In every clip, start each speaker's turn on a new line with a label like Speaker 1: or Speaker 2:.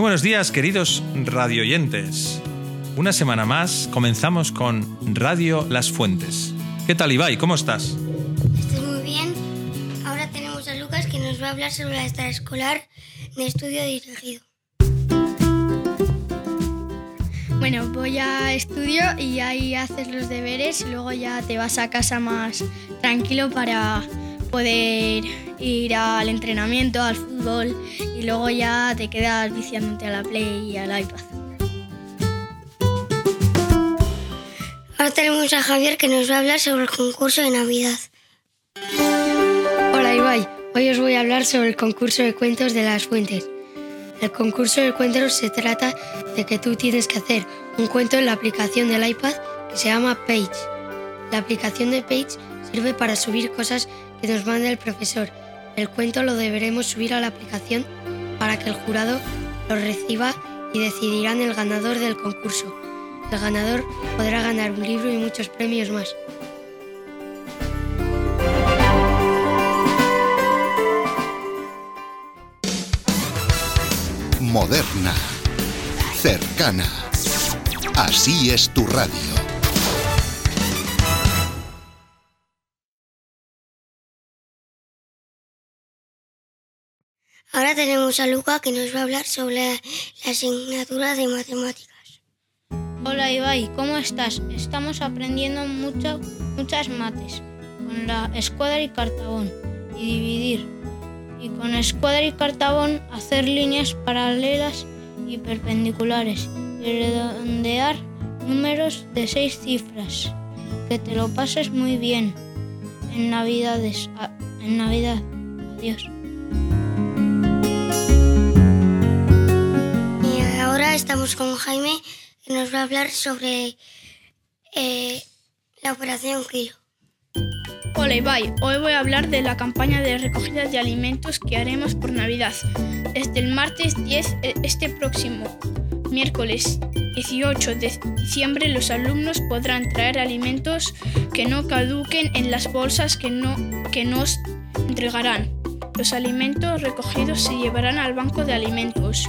Speaker 1: buenos días, queridos radioyentes. Una semana más comenzamos con Radio Las Fuentes. ¿Qué tal, Ibai? ¿Cómo estás?
Speaker 2: Estoy muy bien. Ahora tenemos a Lucas que nos va a hablar sobre la estar escolar de estudio dirigido.
Speaker 3: Bueno, voy a estudio y ahí haces los deberes y luego ya te vas a casa más tranquilo para poder ir al entrenamiento, al fútbol y luego ya te quedas viciándote a la Play y al iPad.
Speaker 2: Ahora tenemos a Javier que nos va a hablar sobre el concurso de Navidad.
Speaker 4: Hola Ibai, hoy os voy a hablar sobre el concurso de cuentos de las fuentes. El concurso de cuentos se trata de que tú tienes que hacer un cuento en la aplicación del iPad que se llama Page. La aplicación de Page sirve para subir cosas que nos manda el profesor. El cuento lo deberemos subir a la aplicación para que el jurado lo reciba y decidirán el ganador del concurso. El ganador podrá ganar un libro y muchos premios más.
Speaker 5: Moderna. Cercana. Así es tu radio.
Speaker 2: Ahora tenemos a Luca que nos va a hablar sobre la, asignatura de matemáticas.
Speaker 3: Hola Ibai, ¿cómo estás? Estamos aprendiendo mucho, muchas mates con la escuadra y cartabón y dividir. Y con escuadra y cartabón hacer líneas paralelas y perpendiculares y redondear números de seis cifras. Que te lo pases muy bien en Navidades. en Navidad. Adiós.
Speaker 2: Estamos con Jaime que nos va a hablar sobre eh, la operación Kilo.
Speaker 6: Hola Ibai, hoy voy a hablar de la campaña de recogida de alimentos que haremos por Navidad. Desde el martes 10, e- este próximo miércoles 18 de diciembre, los alumnos podrán traer alimentos que no caduquen en las bolsas que, no, que nos entregarán. Los alimentos recogidos se llevarán al banco de alimentos.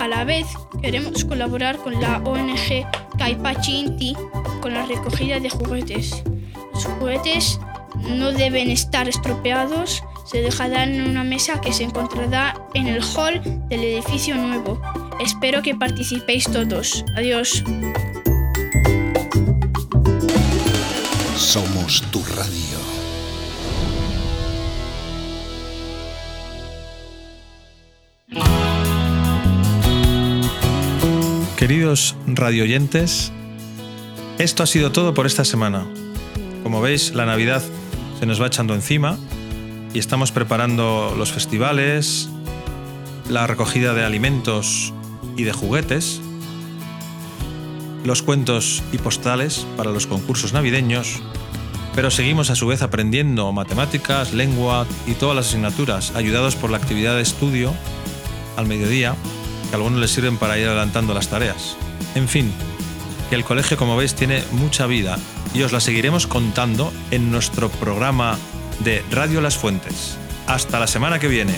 Speaker 6: A la vez, queremos colaborar con la ONG Kaipachi Inti con la recogida de juguetes. Los juguetes no deben estar estropeados, se dejarán en una mesa que se encontrará en el hall del edificio nuevo. Espero que participéis todos. Adiós.
Speaker 5: Somos tu radio.
Speaker 1: Queridos radioyentes, esto ha sido todo por esta semana. Como veis, la Navidad se nos va echando encima y estamos preparando los festivales, la recogida de alimentos y de juguetes, los cuentos y postales para los concursos navideños, pero seguimos a su vez aprendiendo matemáticas, lengua y todas las asignaturas, ayudados por la actividad de estudio al mediodía, que a algunos les sirven para ir adelantando las tareas. En fin, que el colegio, como veis, tiene mucha vida y os la seguiremos contando en nuestro programa de Radio Las Fuentes. Hasta la semana que viene.